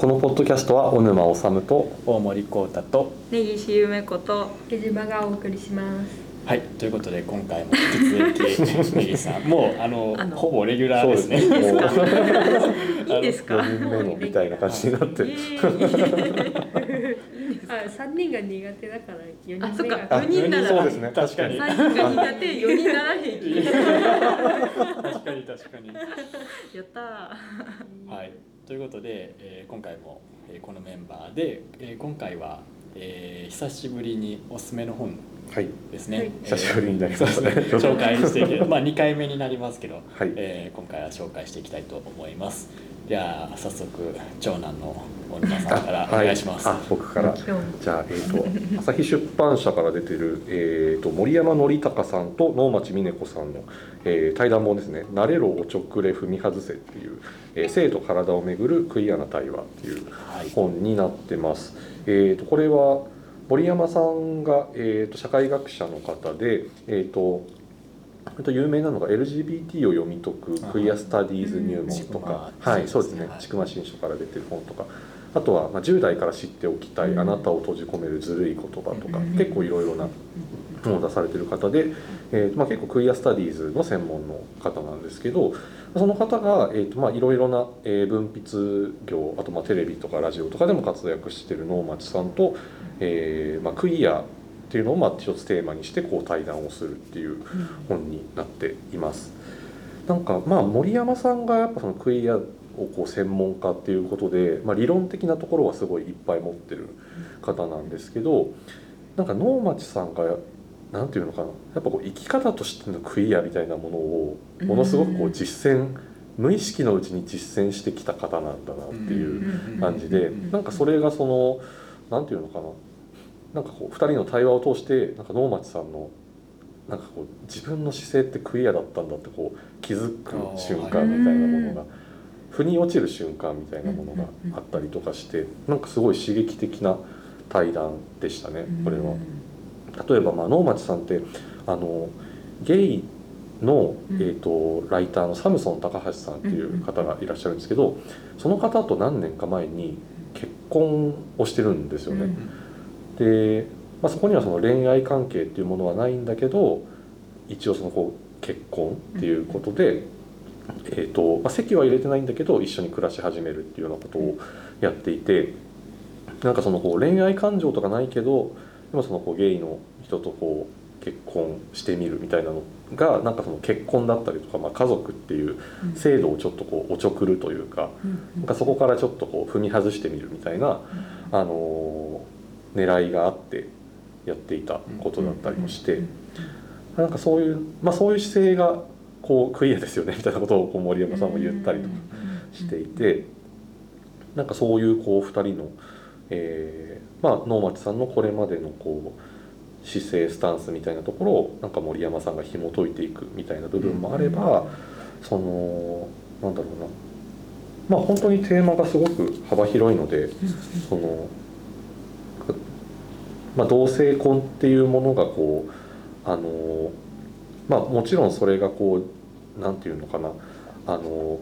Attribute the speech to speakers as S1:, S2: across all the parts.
S1: このポッドキャストは小沼治と
S2: 大森幸太と
S3: 根岸ゆめこと
S4: ゲジバがお送りします。
S2: はいということで今回も引き続き根岸さん もうあの
S3: あの
S2: ほぼレギュラーですね。
S1: そうですね。
S3: いいですか
S1: ？4人目のみたいな感じになって
S4: あ、三人が苦手だから四人
S3: あそっか。
S4: 目が。
S1: あ
S3: 4人なら。
S1: そうですね。
S2: 確かに。
S3: 3人が苦手4人なら平気
S2: 確かに確かに。
S3: やった
S2: はいということで、えー今回も、えーこのメンバーで、えー今回は、えー久しぶりにおすすめの本
S1: はい。
S2: ですね、
S4: はい。
S2: えー
S1: 久しぶりになりますね。
S2: 紹介していけまあ2回目になりますけど、
S1: はい。
S2: えー今回は紹介していきたいと思いますでは早速長男の小沼さんからお願いします、
S1: あ僕から。じゃあ、えー、と朝日出版社から出てる、えー、と森山則隆さんと能町みね子さんの、えー対談本ですね「慣れろおちょくれ踏み外せ」っていう、えー性と体をめぐるクイアな対話っていう
S2: はい。
S1: 本になってます。えー、とこれは森山さんが、えー、と社会学者の方で、えー、とあと有名なのが LGBT を読み解くクイアスタディーズ入門とか、
S2: うん。
S1: はい、そうですね。
S2: はい。
S1: 千曲新書から出てる本とか。あとは、まあ、10代から知っておきたい、あなたを閉じ込めるずるい言葉とか、
S4: うん。
S1: 結構いろいろな本を出されてる方で、えーまあ、結構クイアスタディーズの専門の方なんですけどその方が、えーとまあ、いろいろな、えー文筆業あとまあテレビとかラジオとかでも活躍してる能町さんと、えーまあ、クイアっていうのをまあ一つテーマにしてこう対談をするっていう本になっています。なんかまあ森山さんがやっぱそのクイアをこう専門家っていうことで、まあ、理論的なところはすごいいっぱい持ってる方なんですけどなんか能町さんがなんていうのかなやっぱこう生き方としてのクイアみたいなものをものすごくこう実践無意識のうちに実践してきた方なんだなっていう感じでなんかそれがそのなんていうのかななんかこう2人の対話を通してなんか能町さんのなんかこう自分の姿勢ってクイアだったんだってこう気づく瞬間みたいなものが腑に落ちる瞬間みたいなものがあったりとかしてなんかすごい刺激的な対談でしたねこれは。例えばまあ能町さんってあのゲイの、
S4: うん。
S1: えー、とライターのサムソン高橋さんっていう方がいらっしゃるんですけどその方と何年か前に結婚をしてるんですよね。で、まあ、そこにはその恋愛関係っていうものはないんだけど一応そのこう結婚っていうことで、えーとまあ、籍は入れてないんだけど一緒に暮らし始めるっていうようなことをやっていてなんかそのこう恋愛感情とかないけどでもそのこうゲイの人とこう結婚してみるみたいなのがなんかその結婚だったりとか、まあ、家族っていう制度をちょっとこうおちょくるというかなんかそこからちょっとこう踏み外してみるみたいな、あのー狙いがあってやっていたことだったりもして、なんかそういう、まあ、そういう姿勢がこうクイアですよねみたいなことをこう森山さんも言ったりとかしていて、なんかそういうこう2人の、えーまあ、能町さんのこれまでのこう姿勢スタンスみたいなところをなんか森山さんが紐解いていくみたいな部分もあれば、そのなんだろうな。まあ本当にテーマがすごく幅広いので、その、まあ、同性婚っていうものがこうあのまあもちろんそれがこうなんていうのかな。あの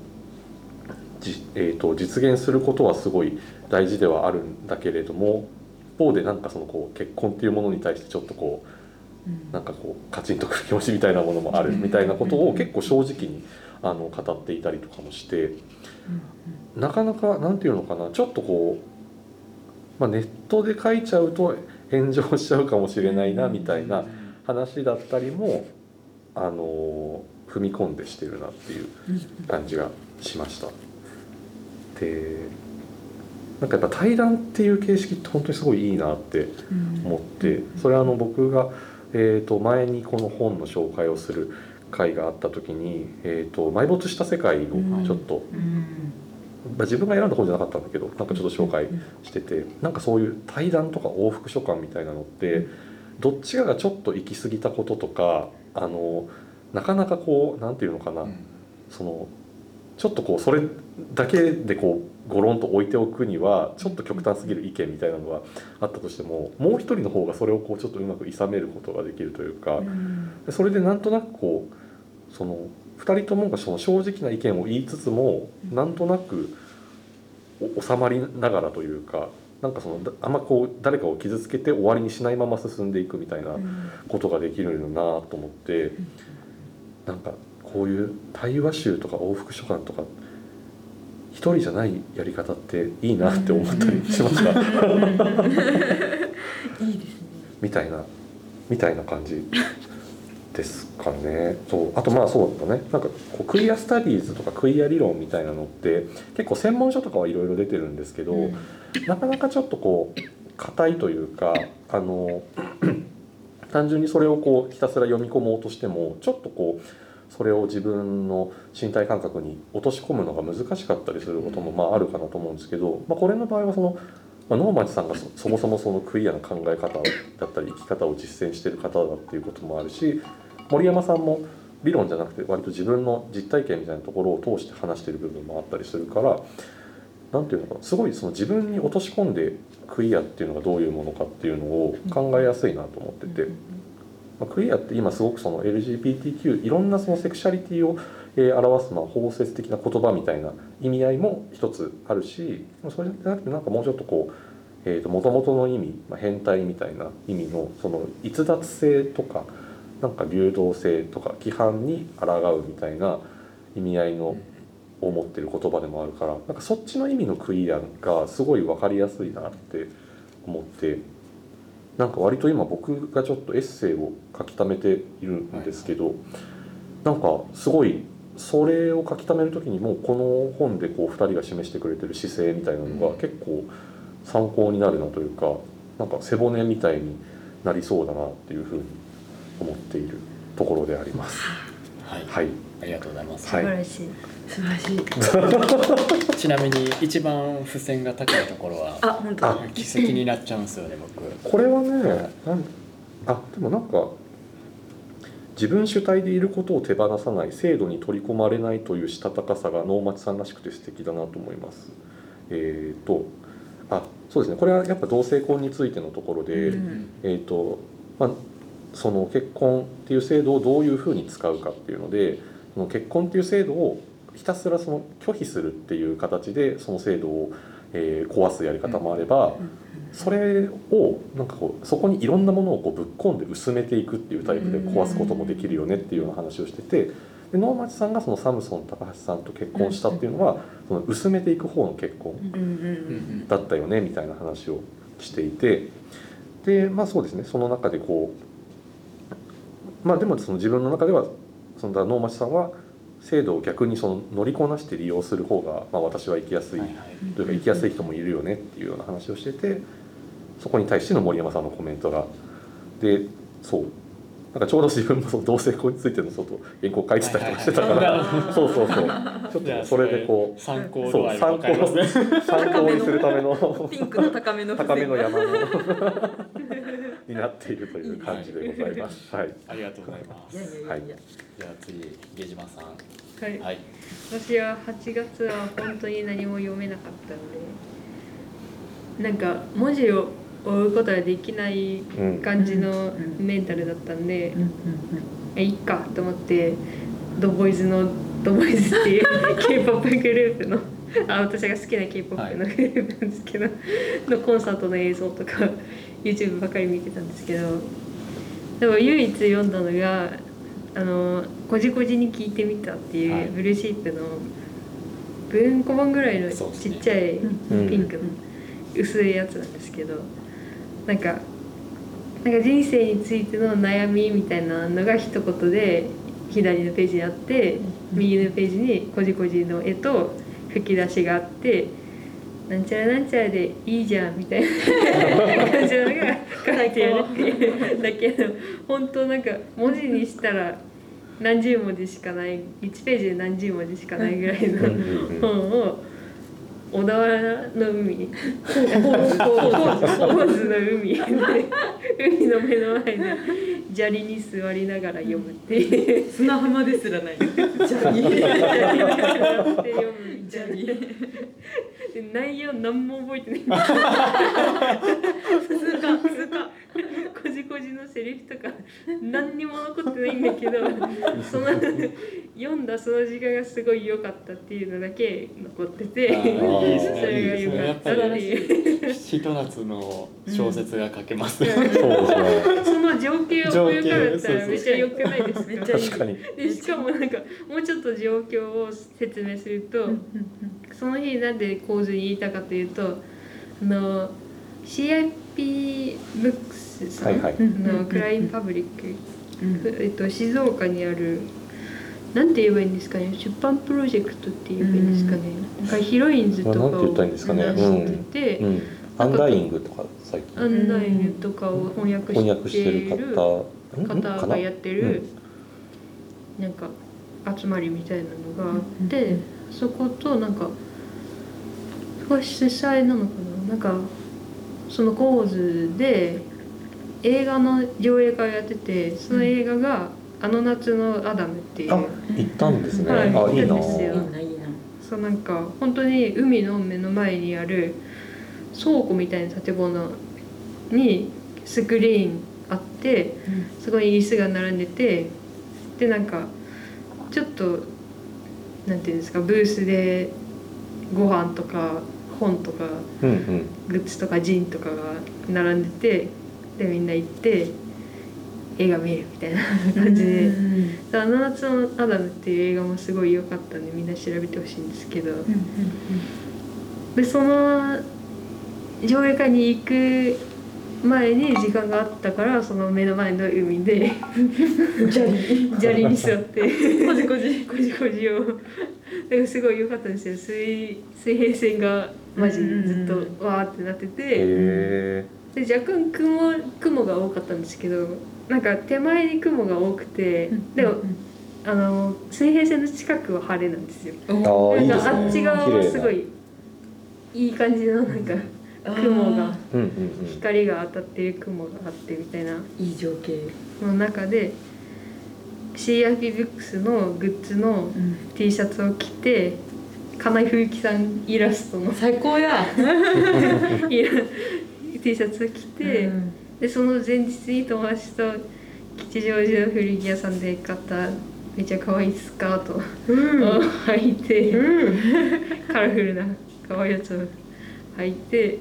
S1: じ、えー、と実現することはすごい大事ではあるんだけれども一方でなんかそのこう結婚っていうものに対してちょっとこうなんかこうカチンとくる気持ちみたいなものもあるみたいなことを結構正直にあの語っていたりとかもしてなかなかなんていうのかな。ちょっとこう、まあ、ネットで書いちゃうと炎上しちゃうかもしれないなみたいな話だったりもあの踏み込んでしてるなっていう感じがしました。でなんかやっぱ対談っていう形式って本当にすごいいいなって思ってそれはあの僕が、えー、と前にこの本の紹介をする回があった時に、えー、と埋没した世界をちょっと、まあ、自分が選んだ本じゃなかったんだけどなんかちょっと紹介しててなんかそういう対談とか往復書簡みたいなのってどっちかがちょっと行き過ぎたこととかあのなかなかこうなんていうのかな、そのちょっとこうそれだけでこうゴロンと置いておくにはちょっと極端すぎる意見みたいなのがあったとしてももう一人の方がそれをこうちょっとうまくいさめることができるというかでそれでなんとなくこうその2人ともがその正直な意見を言いつつもなんとなくお収まりながらというかなんかそのだあんまこう誰かを傷つけて終わりにしないまま進んでいくみたいなことができるよなと思ってなんかこういう対話集とか往復書簡とか一人じゃないやり方っていいなって思ったりしました。
S3: いいですね。
S1: みたいなみたいな感じですかね。そう。あとまあそうだね。なんかこうクイアスタディーズとかクイア理論みたいなのって結構専門書とかはいろいろ出てるんですけど、なかなかちょっとこう硬いというかあの 単純にそれをこうひたすら読み込もうとしてもちょっとこうそれを自分の身体感覚に落とし込むのが難しかったりすることもまああるかなと思うんですけど、まあ、これの場合はその、まあ、能町さんがそそもそもそのクイアな考え方だったり生き方を実践している方だっていうこともあるし森山さんも理論じゃなくて割と自分の実体験みたいなところを通して話している部分もあったりするからなんていうのかなすごいその自分に落とし込んでクイアっていうのがどういうものかっていうのを考えやすいなと思ってて。まあ、クイアって今すごくその LGBTQ いろんなそのセクシャリティを、えー表すまあ包摂的な言葉みたいな意味合いも一つあるしそれじゃなくてなんかもうちょっとこうえーと元々の意味、まあ、変態みたいな意味のその逸脱性とかなんか流動性とか規範に抗うみたいな意味合いのを持ってる言葉でもあるからなんかそっちの意味のクイアがすごい分かりやすいなって思ってなんか割と今僕がちょっとエッセイを書き溜めているんですけど、なんかすごいそれを書き溜める時にもうこの本でこう2人が示してくれてる姿勢みたいなのが結構参考になるなというかなんか背骨みたいになりそうだなっていうふうに思っているところであります。
S2: はい、
S1: はい、
S2: ありがとうございます。
S4: 素晴らしい。
S3: 素晴らしい。
S2: ちなみに一番付箋が高いところは？
S3: あ本当だ。
S2: 奇跡になっちゃうんですよね僕。
S1: これはねなんあでもなんか自分主体でいることを手放さない制度に取り込まれないというしたたかさが能町さんらしくて素敵だなと思います。えっ、とあそうですね。これはやっぱ同性婚についてのところで、
S3: うん。
S1: えーとまあ、その結婚っていう制度をどういうふうに使うかっていうのでその結婚っていう制度をひたすらその拒否するっていう形でその制度を、えー壊すやり方もあれば、それをなんかこうそこにいろんなものをこうぶっ込んで薄めていくっていうタイプで壊すこともできるよねっていうような話をしててで能町さんがそのサムソン高橋さんと結婚したっていうのはその薄めていく方の結婚だったよねみたいな話をしていてでまあそうですねその中でこうまあでもその自分の中ではその能町さんは制度を逆にその乗りこなして利用する方が、まあ、私は生きやすい
S2: はいはい。
S1: というか生きやすい人もいるよねっていうような話をしててそこに対しての森山さんのコメントが。でそう。なんかちょうど自分もその同性婚についての外原稿書いてたりとかしてたか
S2: はい
S1: らそうそうそう。ちょっとそれでこう
S2: 参考
S1: そう参考参考にするための
S3: ピンクの高めの付
S1: 高め
S3: 箋
S1: の山のになっているという感じでございます。はい。
S2: ありがとうございま
S3: いやい
S2: す
S3: やい
S2: じゃあ次ゲ島さん
S4: はい。
S2: はい
S4: 私は8月は本当に何も読めなかったので、なんか文字を追うことができない
S1: うん。
S4: 感じの
S3: うん
S4: メンタルだったんでえいっかと思ってドボイズのドボイズっていう K-POP グループのあ私が好きな K-POP のグループなんですけど、のコンサートの映像とか YouTube ばかり見てたんですけどでも唯一読んだのが「あのこじこじに聞いてみた」っていう、
S2: はい。
S4: ブルーシープの文庫本ぐらいのちっちゃい
S1: うん。
S4: ピンクの薄いやつなんですけどなんかなんか人生についての悩みみたいなのが一言で左のページにあって右のページにこじこじの絵と吹き出しがあってなんちゃらなんちゃらでいいじゃんみたいな感じのが書いてあるっていうだけど本当なんか文字にしたら何十文字しかない1ページで何十文字しかないぐらいの本を小田原の海 ホーズホーズの海で海の目の前で砂利に座りながら読むっていう。
S3: 砂浜ですらない。砂利。
S4: 砂利内容何も覚えてない。
S3: 通過通過
S4: こじこじのセリフとか何にも残ってないんだけど その読んだその時間がすごい良かったっていうのだけ残っててそれが良かったっていう。
S2: りひと夏の小説が書けます。
S1: うですね
S4: その情景を思い浮かべたらめっちゃ良くないですか？
S1: 確かに。
S4: でしかもなんかもうちょっと状況を説明すると、その日なんで構図に言いたかというとあの CIP ブックスさん
S1: はいはい。
S4: のクラインパブリック、えっと、静岡にあるなんて言えばいいんですかね出版プロジェクトって言えばいいんですかね、なんかヒロインズとかを
S1: ったらいいんですかね。
S4: 出してて、
S1: うん。アンダイングとか最近。
S4: アンダイングとかを翻訳し
S1: しててる
S4: る
S1: 方
S4: がやってるなんか集まりみたいなのがあってそことなんかそこは主催なのかな。なんかその構図で映画の上映会をやっててその映画が「あの夏のアダム」っていう。
S1: あ行ったんですね、
S4: はい
S1: あいいな。
S4: 行ったんですよ。
S3: いいないいな。
S4: そうなんか本当に海の目の前にある倉庫みたいな建物にスクリーンあってそこに椅子が並んでてでなんかちょっとなんていうんですかブースでご飯とか本とか
S1: うんうん。
S4: グッズとかジンとかが並んでてでみんな行って映画見るみたいな 感じで「であの夏のアダム」っていう映画もすごい良かったんでみんな調べてほしいんですけど。でその上映会に行く前に時間があったからその目の前の海で
S3: じゃり
S4: 砂利に座って。
S3: こじこじ。
S4: こじこじを。だからすごい良かったんですよ。水水平線がマジずっとわーってなってて。
S1: へ
S4: で若干雲雲が多かったんですけどなんか手前に雲が多くて、でもあの水平線の近くは晴れなんですよ。なんかあっち側はすごいいい感じのなんか雲が
S1: うんうんうん。
S4: 光が当たってる雲があってみたいな。い
S3: い情景。
S4: の中で CRP ブックスのグッズの T シャツを着て金井冬樹さんイラストの。
S3: 最高や。
S4: イラ T シャツを着て。でその前日に友達と吉祥寺の古着屋さんで買っためっちゃ可愛いスカートを履いて、カラフルな可愛いやつを履いて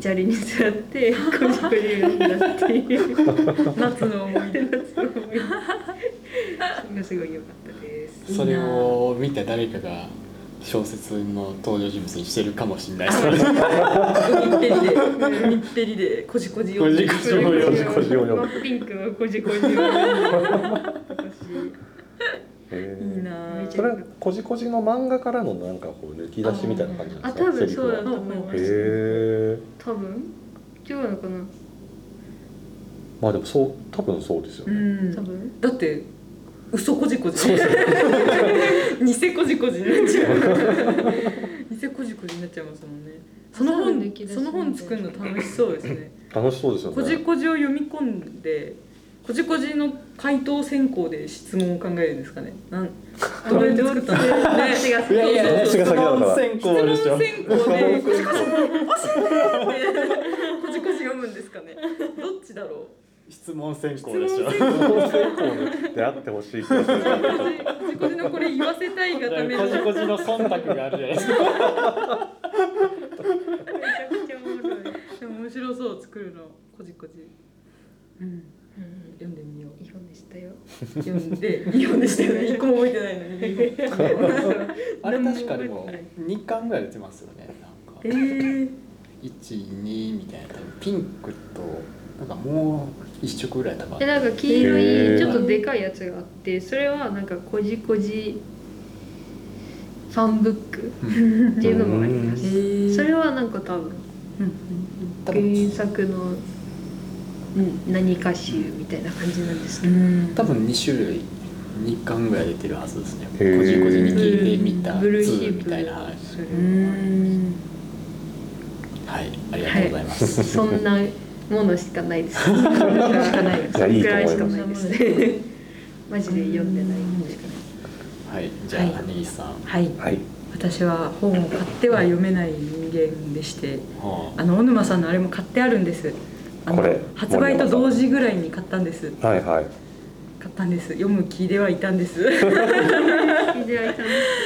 S4: 砂利に座ってこじこじ読んだっていう
S3: 夏の思い出。
S4: 夏の思い出。それがすごい良かったです。
S2: それを見た誰かが小説の登場人物にしてるかもしれないですね。
S3: 海っぺりでこじこじ読んで
S2: こじこじを。
S1: こじこじを
S4: ピンクのこじこじを
S3: いいな
S1: それはこじこじの漫画からのなんかこう抜き出しみたいな感じなん
S4: あ
S1: ですか？
S4: 多分そうだと
S1: セ
S4: 思います。
S1: え
S4: 多分。違うのかな
S1: まあでもそう多分そうですよ
S3: う
S1: ね、
S3: ん。
S4: 多分。
S3: だって嘘こじこじ偽こじこじになっちゃう偽こじこじになっちゃいますもんね。その本
S4: 抜き出し
S3: その本作るの楽しそうですね。
S1: 楽しそうですよ
S3: こじ
S1: ね
S3: こじを読み込んでこじこじの回答選考で質問を考えるんですかね。なんどうやって作ったの？ね
S4: 私が
S2: いやいや
S3: そうそう
S1: そう。
S2: 質問選考で。しょ
S3: 質問選考でこじこじ教えてってこじこじ読むんですかね。どっちだろう？
S2: 質問選考でしょ。
S3: 質問選考
S1: であってほしい
S3: こじこじのこれ言わせたいがための
S2: こじこじの忖度があるじゃないですか
S4: めちゃくちゃおもろい。
S3: でも面白そう作るの。こじこじ。うん。読んでみよう。
S4: いい本でしたよ。
S3: 読んで。いい本でしたよね。一個も覚えてないのに。
S2: あれ確かにもう2巻ぐらい出てますよね。なんか。
S3: えー、
S2: 12みたいな。多分ピンクとなんかもう一色ぐらい多分あ
S4: で
S2: る
S4: なんか黄色いちょっとでかいやつがあって、それはなんかこじこじファンブックっていうのもあります。それはなんか多分
S2: 多分
S4: 原作のうん。何か集みたいな感じなんですけど。
S2: 多分2種類2巻ぐらい出てるはずですね。こじこじに聞いてみた
S4: ブルーシ
S2: 2
S4: ープ。
S2: みたいな。はい。ありがとうございます、
S4: そんなものしかないです。しかないです。
S1: いやいいと思います。
S4: マジで読んでない。んで。
S2: はいじゃあ、
S3: はい。
S2: ネギさん。
S3: はい。
S1: はい。
S3: 私は本を買っては読めない人間でして
S2: は
S3: あ。の小沼さんのあれも買ってあるんです。あの
S1: これ
S3: 発売と同時ぐらいに買ったんです。
S1: はいはい。
S3: 買ったんです。読む気ではいたんです。
S4: 聞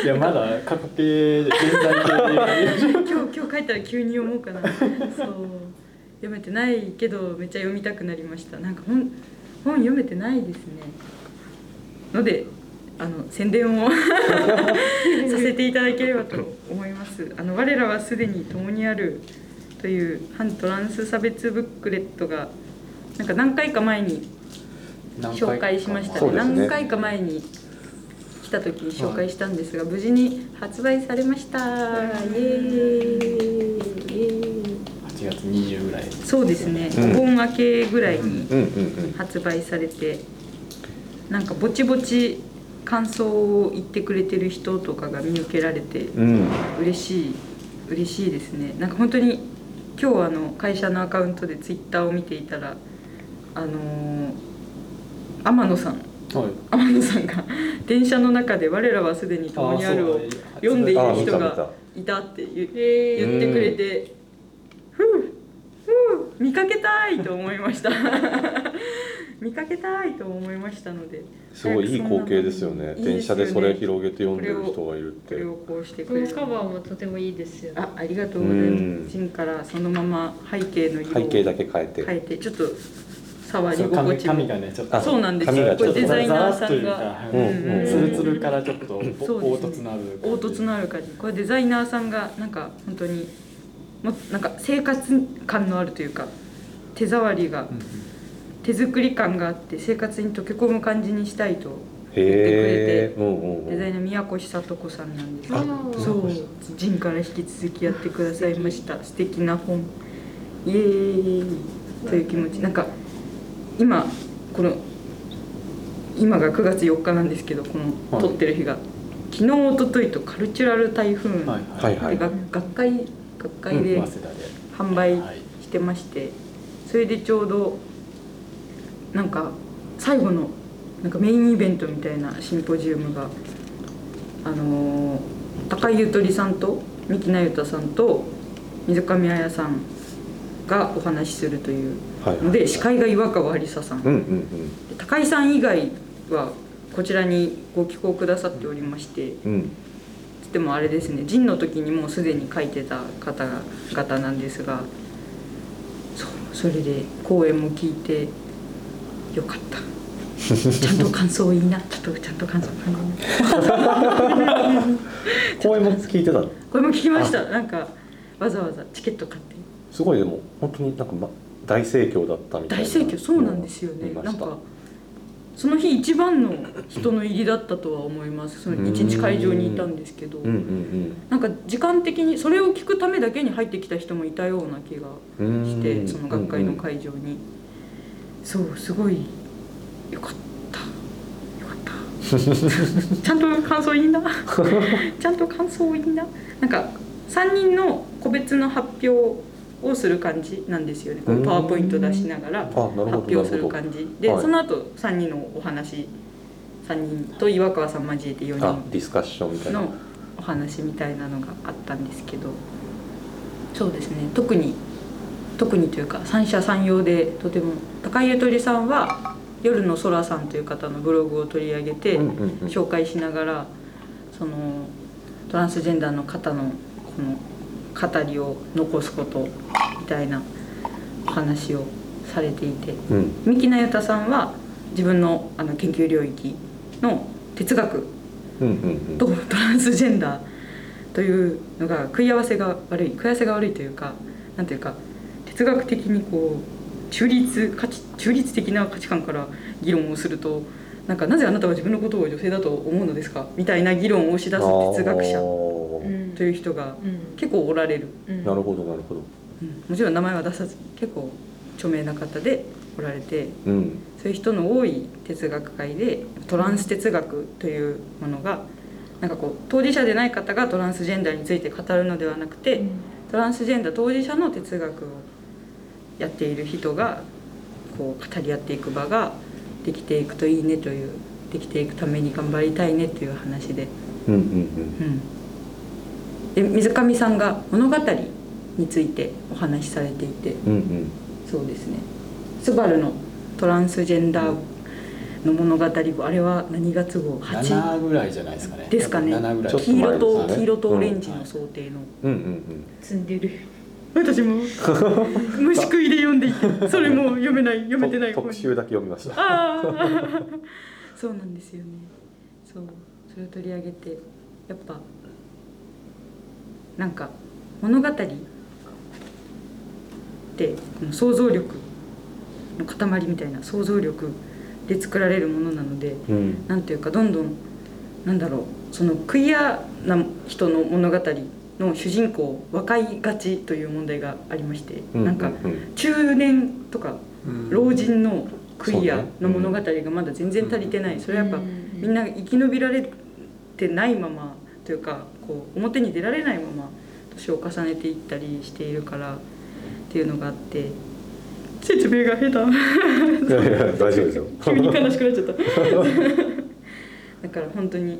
S4: い
S2: やまだ過去形現在形
S3: 今日今日帰ったら急に読もうかな。そう読めてないけどめっちゃ読みたくなりました。なんか本本読めてないですね。のであの宣伝を させていただければと思います。あの我らはすでに共にあるという反トランス差別ブックレットがなんか何回か前に紹介しましたね。
S1: ね。
S3: 何回か前に来た時に紹介したんですが、無事に発売されました。イエーイ。イエーイ
S2: 8月20ぐらい。
S3: そうですね、
S1: うん。
S3: お盆明けぐらいに
S1: うんうんうん。
S3: 発売されてなんかぼちぼち感想を言ってくれてる人とかが見受けられて
S1: うん。
S3: 嬉しい嬉しいですね。なんか本当に今日あの会社のアカウントでツイッターを見ていたらあのー天野さん。
S2: はい。
S3: 天野さんが電車の中で「我らはすでに共にある」を読んでいる人がいたって言
S4: え
S3: 言ってくれて「ふうふう見かけたい!」と思いました。見かけたいと思いましたのです
S1: ごいいい光景ですよね。
S3: いいですよね。
S1: 電車でそれ広げて読んでる人がいるって。
S3: これをこうして
S4: こ
S3: くれ
S4: カバーもとてもいいですよ。ね
S3: あありがとうござい
S1: うん。
S3: ますジンからそのまま背景の色を
S1: 背景だけ変えて。
S3: 変えてちょっと触り心地も。
S2: 紙がねちょっと。
S1: あ
S3: そうなんですよ。これデザイナーさんが。
S1: うんうん
S2: ツルツルからちょっと凹凸のある
S3: 凹凸のある感じ。これデザイナーさんがなんか本当にもなんか生活感のあるというか手触りが
S2: うん
S3: 手作り感があって生活に溶け込む感じにしたいと
S1: へえうんうんうん。
S3: デザイナー宮越聡子さんなんです
S4: あ
S3: そうジンから引き続きやってくださいました。素敵な本。イエーイ。という気持ち。なんか今この今が9月4日なんですけどこの
S2: はい。
S3: 撮ってる日が。昨日一昨日とカルチュラル台風
S2: はい
S1: はい。
S3: 学会学会で販売
S2: はい
S3: してましてそれでちょうどなんか最後のなんかメインイベントみたいなシンポジウムがあのー高井ゆとりさんと三木那由他さんと水上彩さんがお話しするというので司会が岩川有沙さん。高井さん以外はこちらにご寄稿くださっておりまして
S1: うん。
S3: つってもあれですね陣の時にもうすでに書いてた方々なんですがそうそれで講演も聞いてよかった。ちゃんと感想いいな ちょっとちゃんと感想考えな
S1: 公演も聞いてたの？
S3: これも聞きました。なんかわざわざチケット買って。
S1: すごいでも本当になんか、ま、大盛況だったみたいな。
S3: 大盛況そうなんですよね。なんかその日一番の人の入りだったとは思います。その一日会場にいたんですけど、
S1: うんうん
S3: なんか時間的にそれを聞くためだけに入ってきた人もいたような気が
S1: うん。
S3: してその学会の会場に、そうすごいよかった。よかった。ちゃんと感想いいな。ちゃんと感想いいな。なんか3人の個別の発表をする感じなんですよね。パワーポイント出しながら発表する感じ。で、
S1: はい。
S3: その後3人のお話3人と岩川さん交えて4
S1: あ
S3: 人
S1: ディスカッションみたいな。
S3: のお話みたいなのがあったんですけど。そうですね。特に特にというか三者三様でとても高井ゆとりさんは夜の空さんという方のブログを取り上げて紹介しながらそのトランスジェンダーの方のこの語りを残すことみたいなお話をされていて。
S1: うん。
S3: 三木那由他さんは自分のあの研究領域の哲学。とトランスジェンダーというのが食い合わせが悪い。食い合わせが悪いというかなんていうか哲学的にこう中立価値中立的な価値観から議論をするとなんかなぜあなたは自分のことを女性だと思うのですか？みたいな議論を押し出す哲学者という人が
S4: うん。
S3: 結構おられる、
S4: うん。
S1: なるほどなるほど。
S3: うん。もちろん名前は出さず結構著名な方でおられて
S1: うん。
S3: そういう人の多い哲学界でトランス哲学というものがなんかこう当事者でない方がトランスジェンダーについて語るのではなくて、トランスジェンダー当事者の哲学をやっている人がこう語り合っていく場ができていくといいねというできていくために頑張りたいねという話で,、
S1: うんうん。
S3: うん、で水上さんが物語についてお話しされていて。
S1: うんうん。
S3: そうですね「スバルのトランスジェンダーの物語号あれは何月号？8
S2: 7ぐらいじゃないですかね。
S3: ですかね。
S2: 7ぐらい
S1: ちょっと
S3: 黄色と黄色とオレンジの想定の、
S1: うんうん
S4: 積んでる。
S3: 私も。虫食いで読んでいて。それも読めない読
S1: うん
S3: めてない。
S1: と特集だけ読みました。
S3: ああそうなんですよね。そう。それを取り上げてやっぱなんか物語ってこの想像力の塊みたいな想像力で作られるものなので
S1: うん。
S3: なんていうかどんどんなんだろうそのクイアな人の物語の主人公を若いがちという問題がありまして、
S1: うん
S3: なんか
S1: うん。うん
S3: 中年とか
S2: うん。
S3: 老人のクイアの物語がまだ全然足りてない。それはやっぱみんな生き延びられてないままというかこう表に出られないまま年を重ねていったりしているからっていうのがあって説明が下手。
S1: 大丈夫ですよ。
S3: 急に悲しくなっちゃった。だから本当に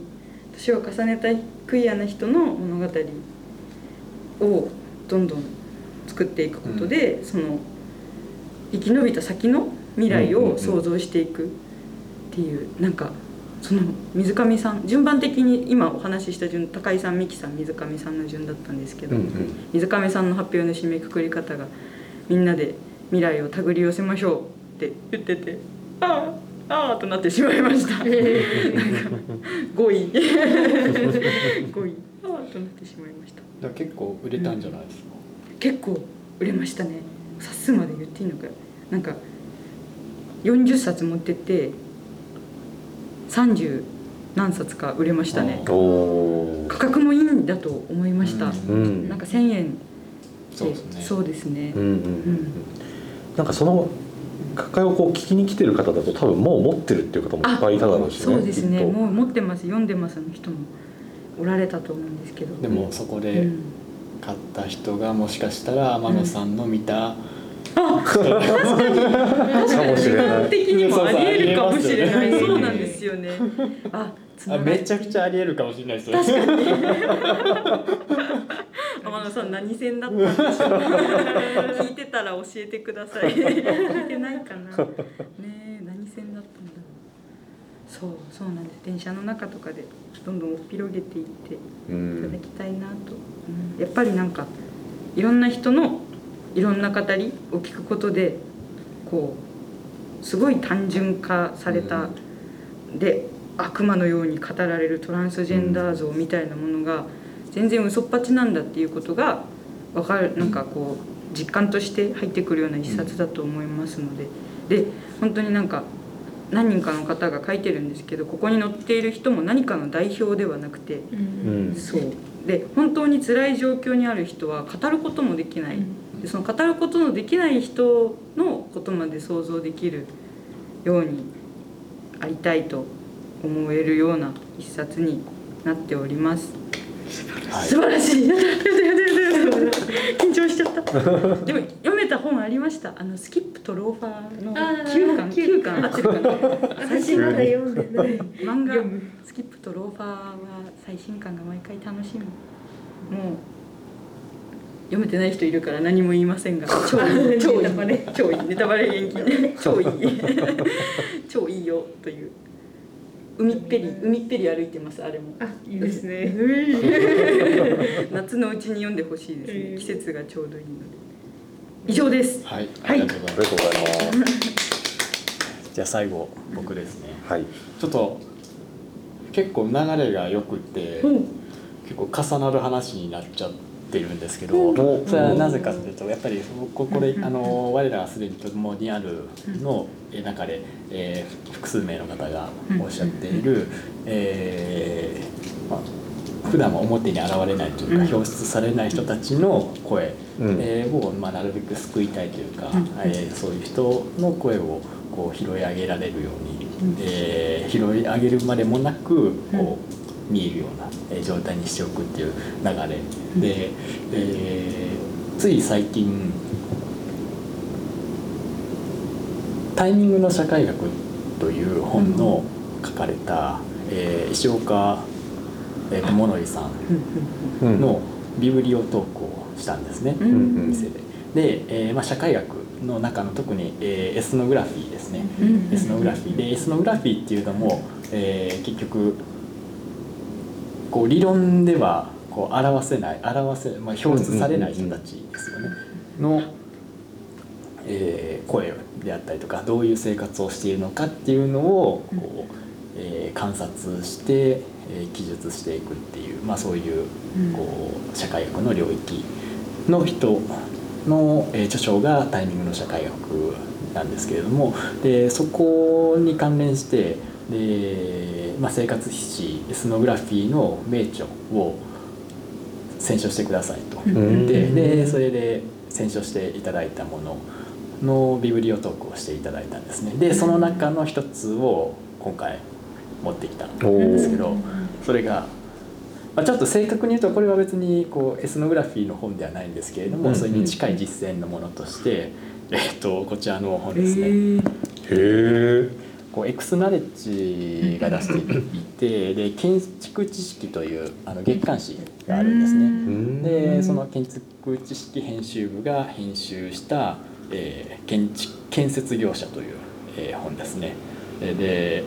S3: 年を重ねたクイアな人の物語をどんどん作っていくことで、その生き延びた先の未来を想像していくっていう,、なんかその水上さん順番的に今お話しした順高井さん美樹さん水上さんの順だったんですけど、
S1: うんうん。
S3: 水上さんの発表の締めくくり方がみんなで未来を手繰り寄せましょうって言っててああああとなってしまいました。なんか5位5位ああとなってしまいました。
S2: だ結構売れたんじゃないですか、
S3: 結構売れましたね。冊数まで言っていいのか。なんか40冊持ってって30何冊か売れましたね。価格もいいんだと思いました、
S2: うん。
S1: うん
S3: なんか1000円。
S2: そうですね。
S3: そうですね。
S1: うんうんうん
S3: うん。
S1: なんかその学会をこう聞きに来てる方だと多分もう持ってるっていう方もいっぱいいただろうしね
S3: そうですね。もう持ってます。読んでますの人もおられたと思うんですけど。
S2: でもそこ
S3: う
S2: で
S3: ん
S2: 買った人がもしかしたら天野さんの見た、
S1: かもしれない。
S3: 的にもありえるかもしれない。
S2: そう
S3: なんですよね。あ
S2: あめちゃくちゃありえるかもしれないです。よ
S3: 天野さん何線だったんでしょう。聞いてたら教えてください。聞いてないかな。ねえ何線だったんだそうそうなんです。電車の中とかでどんどん広げていって
S1: う
S3: いただ
S1: ん
S3: きたいなと、うんやっぱりなんかいろんな人のいろんな語りを聞くことでこうすごい単純化された、で悪魔のように語られるトランスジェンダー像みたいなものが全然嘘っぱちなんだっていうことが分かるなんかこう実感として入ってくるような一冊だと思いますので。で本当になんか何人かの方が書いてるんですけどここに載っている人も何かの代表ではなくて
S1: うん。
S3: そう。で本当に辛い状況にある人は語ることもできない、でその語ることのできない人のことまで想像できるようにありたいと思えるような一冊になっております。
S2: はい
S3: 素晴らしい。やったやったやったやったやった緊張しちゃった。でも読めた本ありました。あのスキップとローファーの九巻九
S4: 九巻
S3: 巻合ってるかな。最
S4: 私
S3: 新巻
S4: まだ読んでない
S3: 漫画スキップとローファーは最新刊が毎回楽しみ。もう読めてない人いるから何も言いませんが 超いい超いい。
S4: ネタバレ
S3: 超いい。ネタバレ厳禁ね超いい。超いい。よという。海っぺり海っぺり歩いてますあれも。
S4: あいいですね。
S3: 夏のうちに読んでほしいですね。
S4: えー
S3: 季節がちょうどいいので。以上です。
S2: はい、
S3: はい。
S2: ありがとうございます。じゃあ最後僕ですね。
S1: はい。
S2: ちょっと結構流れがよくって
S3: うん。
S2: 結構重なる話になっちゃってるんですけど
S1: うん。
S2: それはなぜかというとやっぱりここれ
S3: うん。
S2: あの我らがすでに共にあるの中で、えー複数名の方がおっしゃっている、えーまあ、普段は表に現れないというか
S3: うん。
S2: 表出されない人たちの声、
S1: うん。
S2: えーを、まあ、なるべく救いたいというか、
S3: うん。
S2: えーそういう人の声をこう拾い上げられるように、
S3: うん。
S2: えー拾い上げるまでもなくこう見えるようなえー状態にしておくっていう流れ。で、えーつい最近「タイミングの社会学」という本の書かれた、えー石岡、えー智則さん
S1: うん
S2: のビブリオトークをしたんですね、
S3: うん
S2: 店で。で、えーまあ、社会学の中の特に、えーエスノグラフィーですね、
S3: うん。
S2: エスノグラフィー。でエスノグラフィーっていうのも、えー結局こう理論ではこう表せない表せ、まあ、表出されない人たちですよね、の、えー声であったりとかどういう生活をしているのかっていうのをこう、えー観察して、えー記述していくっていう、まあ、そういう
S3: うん。
S2: こう社会学の領域の人の、えー著書がタイミングの社会学なんですけれどもでそこに関連してで、まあ、生活史エスノグラフィーの名著を選書してくださいと。
S3: うん。
S2: ででそれで選書していただいたもののビブリオトークをしていただいたんですね。でその中の一つを今回持ってきたんですけどそれが、まあ、ちょっと正確に言うとこれは別にこうエスノグラフィーの本ではないんですけれども、
S1: うん。
S2: それに近い実践のものとして、えっとこちらの本
S3: え
S2: ですね。
S3: ー
S1: へえ
S2: こうエクスナレッジが出していて で建築知識というあの月刊誌があるんですね。でその建築知識編集部が編集した、えー建築建設業者という、えー本ですね。えーで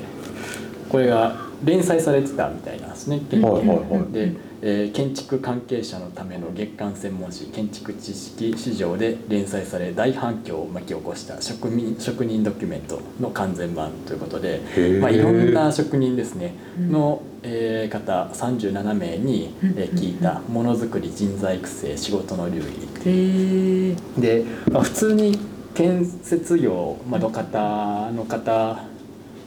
S2: これが連載されてたみたいなんですね。
S1: はいはいはい
S2: で、えー建築関係者のための月間専門誌建築知識市場で連載され大反響を巻き起こした職人職人ドキュメントの完全版ということで、
S1: ー。
S2: まあ、いろんな職人ですね、
S3: うん。
S2: の、えー方37名に、
S3: うん
S2: えー聞いたものづくり人材育成仕事の流儀
S3: えー。
S2: で、まあ、普通に建設業、まあ、土方の方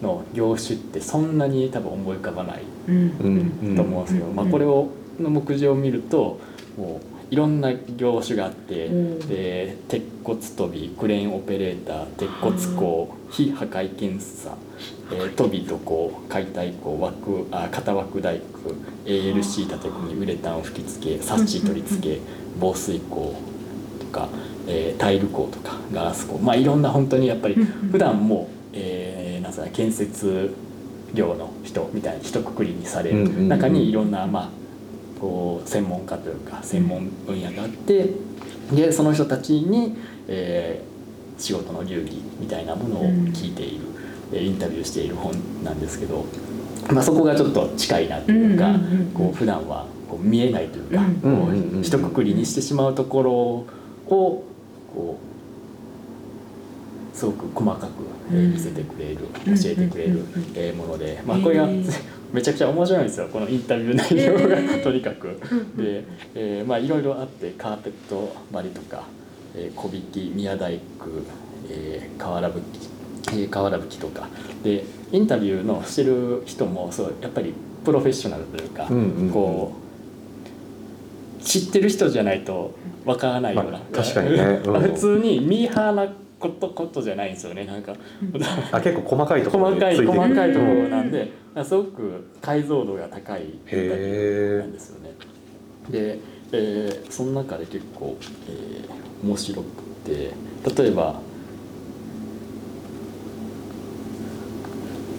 S2: の業種ってそんなに多分思い浮かばない
S3: うん。
S1: うん。
S2: と思うんですけど、
S3: うん
S2: まあ、これをの目次を見るともういろんな業種があって、
S3: うん。
S2: で鉄骨飛びクレーンオペレーター鉄骨工非破壊検査、えー飛びとこう解体工枠あ型枠大工 ALC 立て込みウレタン吹き付けサッチ取り付け防水工とか、えータイル工とかガラス工まあいろんな本当にやっぱり
S3: うん
S2: 普段も、えーなんすかね建設業の人みたいな一括りにされる中にいろんなまあこう専門家というか専門分野があってでその人たちに、えー仕事の流儀みたいなものを聞いている、えーインタビューしている本なんですけど、まあ、そこがちょっと近いなというか、
S3: うんうんうんうん。
S2: こう普段はこう見えないというか、
S3: うん。
S2: こ
S1: うんうんうん
S2: う一括りにしてしまうところをこうすごく細かく、見せてくれる
S3: うん
S2: 教えてくれるもので、まあ、これがめちゃくちゃ面白いんですよこのインタビュー内容が、とにかく。で、えーまあいろいろあってカーペット張りとか、えー小引き宮大工、えー瓦葺き、えー瓦葺きとか。でインタビューのしてる人もそうやっぱりプロフェッショナルというか、
S1: うんうんうん。
S2: こう知ってる人じゃないとわからないような、
S1: まあ確かにね。うん。
S2: 普通にミーハーなことことじゃないんですよね。なんか。
S1: あ結構細かいところ
S2: 細かい
S1: についてく。る
S2: 細かいところなんで、すごく解像度が高いなんですよね。で、えーその中で結構、えー面白くて例えば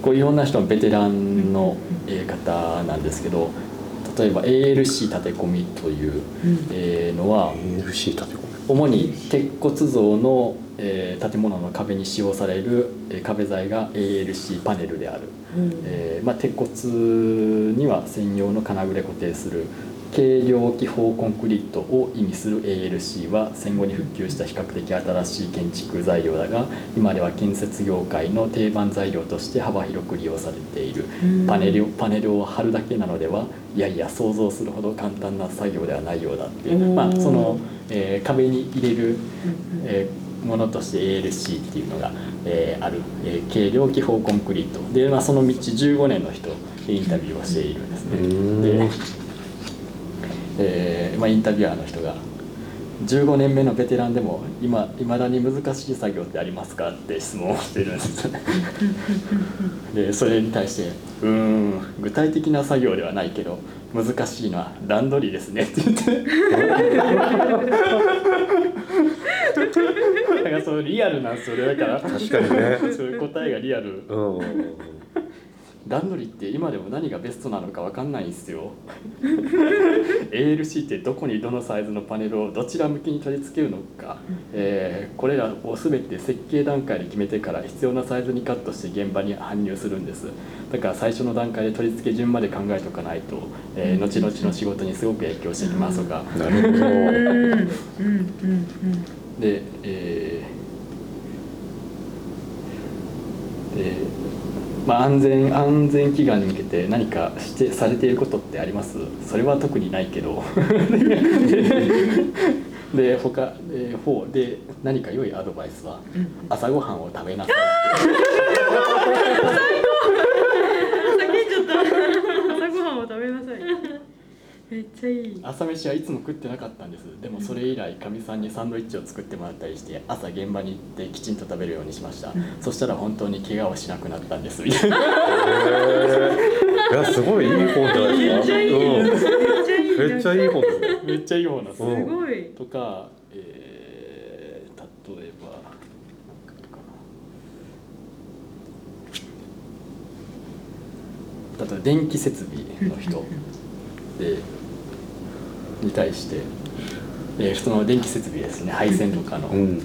S2: こういろんな人のベテランのえー方なんですけど例えば ALC 立て込みという、えーのは主に鉄骨造の、えー建物の壁に使用される、えー壁材が ALC パネルである、えーまあ、鉄骨には専用の金具で固定する。軽量気泡コンクリートを意味する ALC は戦後に復旧した比較的新しい建築材料だが今では建設業界の定番材料として幅広く利用されている。パネルパネルを貼るだけなのではいやいや想像するほど簡単な作業ではないようだっていう、まあ、その、えー壁に入れる、えーものとして ALC っていうのが、えーある、えー軽量気泡コンクリートで、まあ、その道15年の人インタビューをしているんですね。で、えーまあ、インタビュアーの人が15年目のベテランでも今いまだに難しい作業ってありますかって質問をしてるんです。でそれに対して「うーん具体的な作業ではないけど難しいのは段取りですね」って言って。だからそうリアルなんですよねだから。
S1: 確かにね。
S2: そういう答えがリアル。
S1: うん
S2: 段取りって今でも何がベストなのか分かんないんですよ。ALC ってどこにどのサイズのパネルをどちら向きに取り付けるのか、えーこれらを全て設計段階で決めてから必要なサイズにカットして現場に搬入するんです。だから最初の段階で取り付け順まで考えておかないと、えー後々の仕事にすごく影響してきますが、
S1: なるほど。
S2: で、えーでまあ、安全安全祈願に向けて何かしてされていることってあります？それは特にないけど。で他で4で何か良いアドバイスは朝ごはんを食べなさい
S3: 叫んじゃった朝ごはんを食べなさいめっちゃいい。
S2: 朝飯はいつも食ってなかったんです。でもそれ以来かみさんにサンドイッチを作ってもらったりして朝現場に行ってきちんと食べるようにしました、そしたら本当に怪我をしなくなったんです。みたいな
S1: いやすごいいい本じゃない
S3: め
S1: です。か
S3: っちゃいい
S1: うん
S3: めっちゃいい
S1: めっちゃいい本です。ね
S2: めっちゃいい方なんです。
S3: す
S1: うん
S3: ごい。
S2: とか、えー例えば例えば電気設備の人でに対して、えーその電気設備ですね配線とかの、
S1: うん。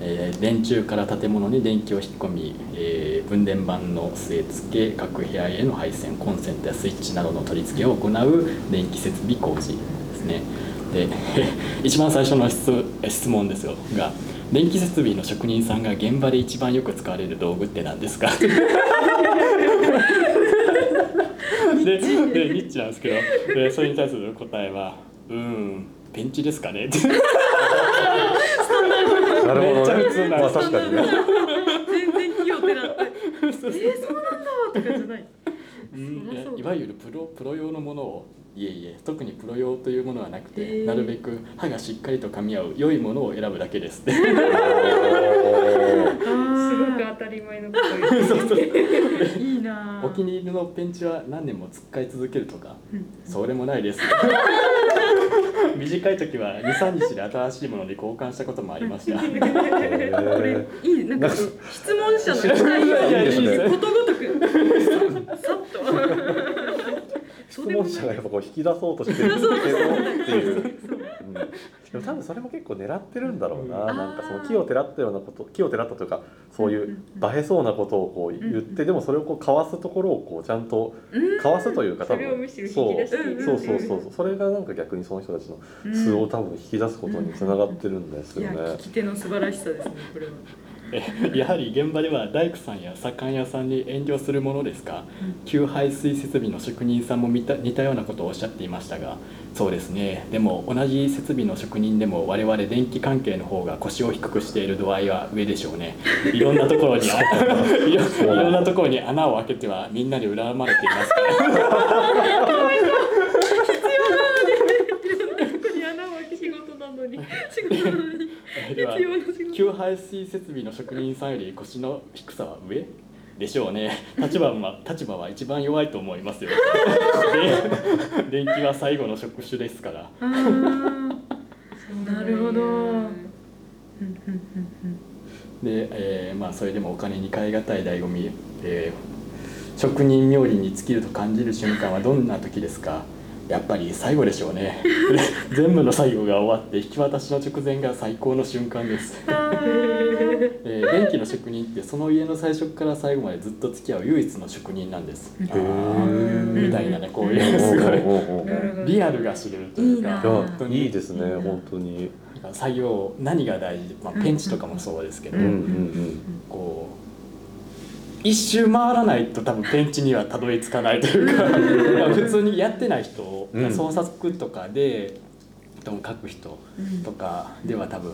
S2: えー電柱から建物に電気を引っ込み、えー分電盤の据え付け各部屋への配線コンセントやスイッチなどの取り付けを行う電気設備工事ですね。で 一番最初の質質問ですよ。が電気設備の職人さんが現場で一番よく使われる道具って何ですか？ででニッチなんですけど。でそれに対する答えは「うーん。ペンチですかね」っ て
S1: なるほど
S2: めっちゃ普通なんです
S1: まあ確かにね。
S3: 全然木をてらって。えー、そうなんだとかじゃない。
S2: うん。
S3: そりゃそうだ
S2: いわゆるプロプロ用のものをいえいえ特にプロ用というものはなくて、なるべく歯がしっかりと噛み合う良いものを選ぶだけですって。
S4: すごく
S3: あ
S4: 当たり前のこと言って
S3: ーいいな
S2: お気に入りのペンチは何年も使い続けるとか
S3: うん。
S2: それもないです。短い時は23日で新しいものに交換したこともありました。
S3: これいいなんか質問者の期待をことごとくさっと
S1: 質問者がやっぱこう引き出そうとしてるけどっていう、うん、でも多分それも結構狙ってるんだろうな、
S3: うん。
S1: なんかその木をてらったようなこと木をてらったというかそういう映えそうなことをこう言って、でもそれをこうかわすところをこうちゃんとかわすというか多分。そう。そうそうそうそう。それがなんか逆にその人たちの素を多分引き出すことにつながってるんですよね。
S3: 聞き手の素晴らしさですねこれは。
S2: え やはり現場では大工さんや左官屋さんに遠慮するものですか？給排水設備の職人さんも似た似たようなことをおっしゃっていましたがそうですね。でも同じ設備の職人でも我々電気関係の方が腰を低くしている度合いは上でしょうね。いろんなところに いろいろんなところに穴を開けてはみんなに恨まれています。から
S4: ここに穴を開け仕事なのに
S3: 仕事なのに
S2: では給排水設備の職人さんより腰の低さは上でしょうね立場は立場は一番弱い。と思い。ますよで電気は最後の職種ですから
S3: なるほど
S2: で、えーまあそれでもお金に換え難い。醍醐味、えー職人冥利に尽きると感じる瞬間はどんな時ですかやっぱり最後でしょうね。全部の作業が終わって引き渡しの直前が最高の瞬間です、えー電気の職人ってその家の最初から最後までずっと付き合う唯一の職人なんです。みたいなねこういうすごいリアルが知れるというか
S3: いいな。
S2: 本当に。
S1: いいですね本当に。
S2: 作業何が大事、まあ、ペンチとかもそうですけど、
S1: うんうん。
S2: こう一周回らないと多分ペンチにはたどり着かないというかまあ普通にやってない人、
S1: うん。
S2: 創作とかで書く人
S3: うん
S2: とかでは多分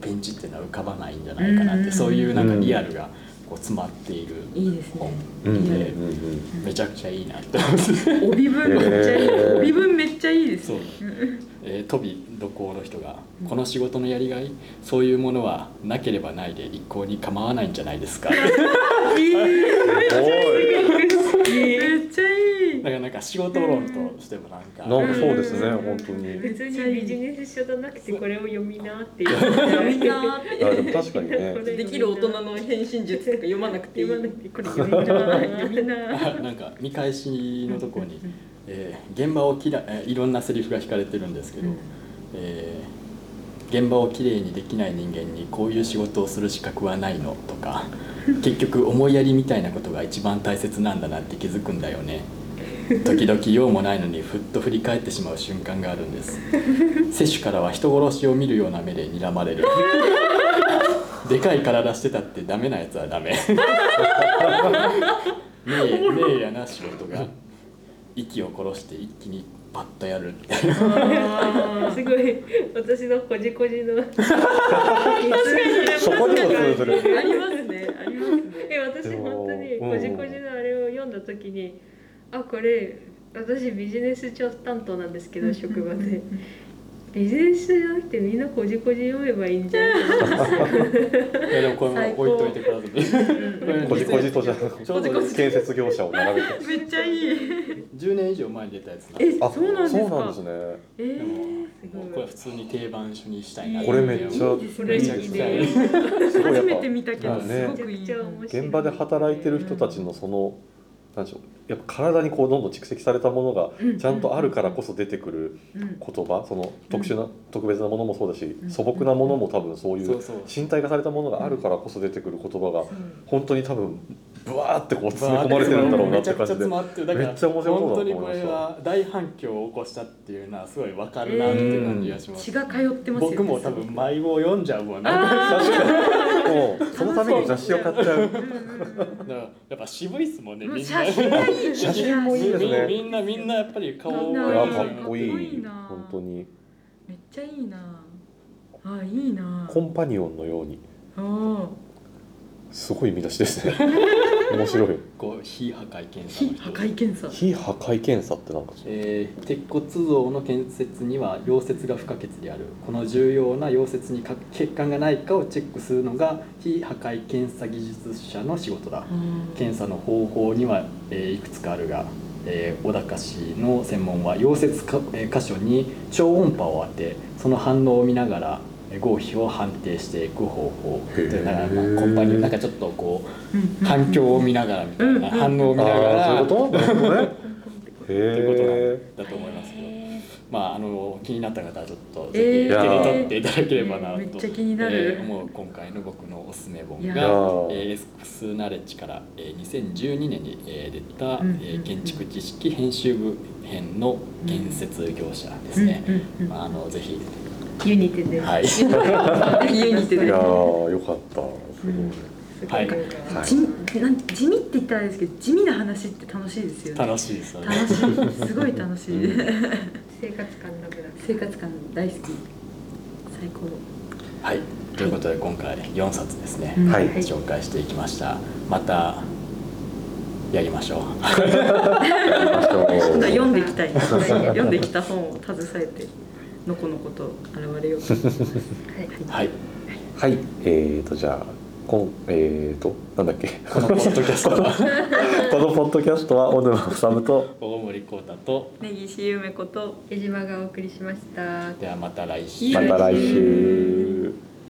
S2: ペンチっていうのは浮かばないんじゃないかなって、
S3: うん。
S2: そういうなんかリアルがこう詰まっている
S3: いいで
S2: めちゃくちゃいいなって思って、
S3: 帯文めっちゃいい。
S1: へー。
S3: 帯文めっちゃいいです
S2: そう。えー、飛び土工の人がこの仕事のやりがいそういうものはなければないで一向に構わないんじゃないですか。
S3: いいめっ
S1: すごい。
S3: ちゃいい。
S2: だからなんか仕事論としてもなんか。
S1: なんかそうですね本当に。
S4: 別にビジネス書じゃなくてこれを読みなっていう。
S3: みんなーって
S1: あでも確かにね。
S4: これ
S3: できる大人の編集身術とか読まなくていい。
S4: 読まなくていい。
S3: これ読みな読みな
S2: なんか見返しのところに、えー現場をきらえーいろんなセリフが引かれてるんですけど、
S3: うん。
S2: えー現場をきれいにできない人間にこういう仕事をする資格はないのとか結局思いやりみたいなことが一番大切なんだなって気づくんだよね。時々用もないのにふっと振り返ってしまう瞬間があるんです。摂取からは人殺しを見るような目で睨まれる。でかい体してたってダメなやつはダメ。名名やな仕事が。息を殺して一気にパッとやる。みたいな
S3: あ
S4: すごい。私のこじこじの。
S1: そこにも通ずる。
S3: ーありますねありますね。
S4: え私本当に
S1: うん。
S4: こじこじのあれを読んだ時にあこれ私ビジネス庁担当なんですけど職場でビジネスじゃなくてみんなこじこじ読めばいいんじゃないかな
S2: いやでもこれ
S3: 最高。
S2: も置いといてください。
S1: こじこじとじゃ
S2: ちょうど
S1: 建設業者を並べて
S3: めっちゃいい。
S2: 10年以上前に出たやつなんで
S3: え
S1: あ
S3: そうなんですか。
S1: そうなんですね。
S3: え
S2: でも
S3: ー
S2: もうこれ普通に定番書にしたいな
S1: これめっちゃ
S3: 初めて見たけどすごくいい。
S1: 現場で働いてる人たちのそのなんでしょうやっぱ体にこうどんどん蓄積されたものが
S3: うん
S1: ちゃんとあるからこそ出てくる
S3: うん
S1: 言葉その特殊な特別なものもそうだし
S3: ん
S1: 素朴なものも多分そういう身体化されたものがあるからこそ出てくる言葉が本当に多分ブワーってこう詰め込まれてるんだろうなって感じで
S2: めちゃくちゃ詰まってるだから本当にこれは大反響を起こしたっていうのはすごいわかるな。って感じがします、
S3: 血が通ってます
S2: 僕も多分迷子を読んじゃうもんね
S3: あ
S1: 確かにもうそのために雑誌を買っちゃう
S2: だからやっぱ渋いっすもんねみんな
S3: 写真
S1: もいいですね
S2: みみんなみんなやっぱり顔を
S3: みんな
S1: いやか
S3: かっ
S1: っこいい。本当に。
S3: めっちゃいいなあいいな。
S1: コンパニオンのように。
S3: あ
S1: すごい見出しですね。面白い。
S2: こう非破壊検査
S3: 非破壊検査。
S1: 非破壊検査ってなんか。
S2: えー鉄骨像の建設には溶接が不可欠である。この重要な溶接にか欠陥がないかをチェックするのが非破壊検査技術者の仕事だ。検査の方法には、えーいくつかあるが、えー小高氏の専門は溶接か、えー箇所に超音波を当てその反応を見ながらえー合否を判定していく方法
S1: へー
S2: というだからまあコンパニオンなんかちょっとこ
S3: うんうん。
S2: う環境を見ながらみたいな
S3: うん。
S2: 反応を見なが
S1: ああ
S2: ら
S1: ーそういうことなるほどね。
S2: っていうことだと思いますけど、まああの気になった方はちょっと
S3: えー。
S2: ぜひ手に取っていただければなと、
S3: めっちゃ気になる。
S2: えー思う今回の僕のおすすめ本がエスクスナレッジから、えー2012年に、えー出た、
S3: うん
S2: えー建築知識編集部編の建設業者ですね。
S3: うんうんうん。
S2: まああのぜひ
S4: ユニテで。
S2: はい。
S3: 家にて
S1: えい
S3: ね
S1: やーよかった。すごい、
S3: うん
S2: はい。
S1: はい。
S3: 地なん地味って言ったらですけど地味な話って楽しいですよね。
S2: 楽しいですよね。
S3: 楽しい。すごい楽しい、
S1: うん。
S4: 生活感ラブだ
S3: 生活感大好き。最高。
S2: はい。ということで今回4冊ですね、
S3: うん。
S1: はい。
S2: 紹介していきました。またやりましょう。
S3: 読んでいきたい。読んできた本を携えてのこのこと現れようと思います。
S2: はい。
S1: はい。えーとじゃあこんえーとなんだっけ？
S2: このポッドキャスト。は
S1: このポッドキャストは小沼治と。
S2: 大森幸太と。
S3: 根岸優芽子と。
S4: 江島がお送りしました。
S2: ではまた来週。
S1: また来週。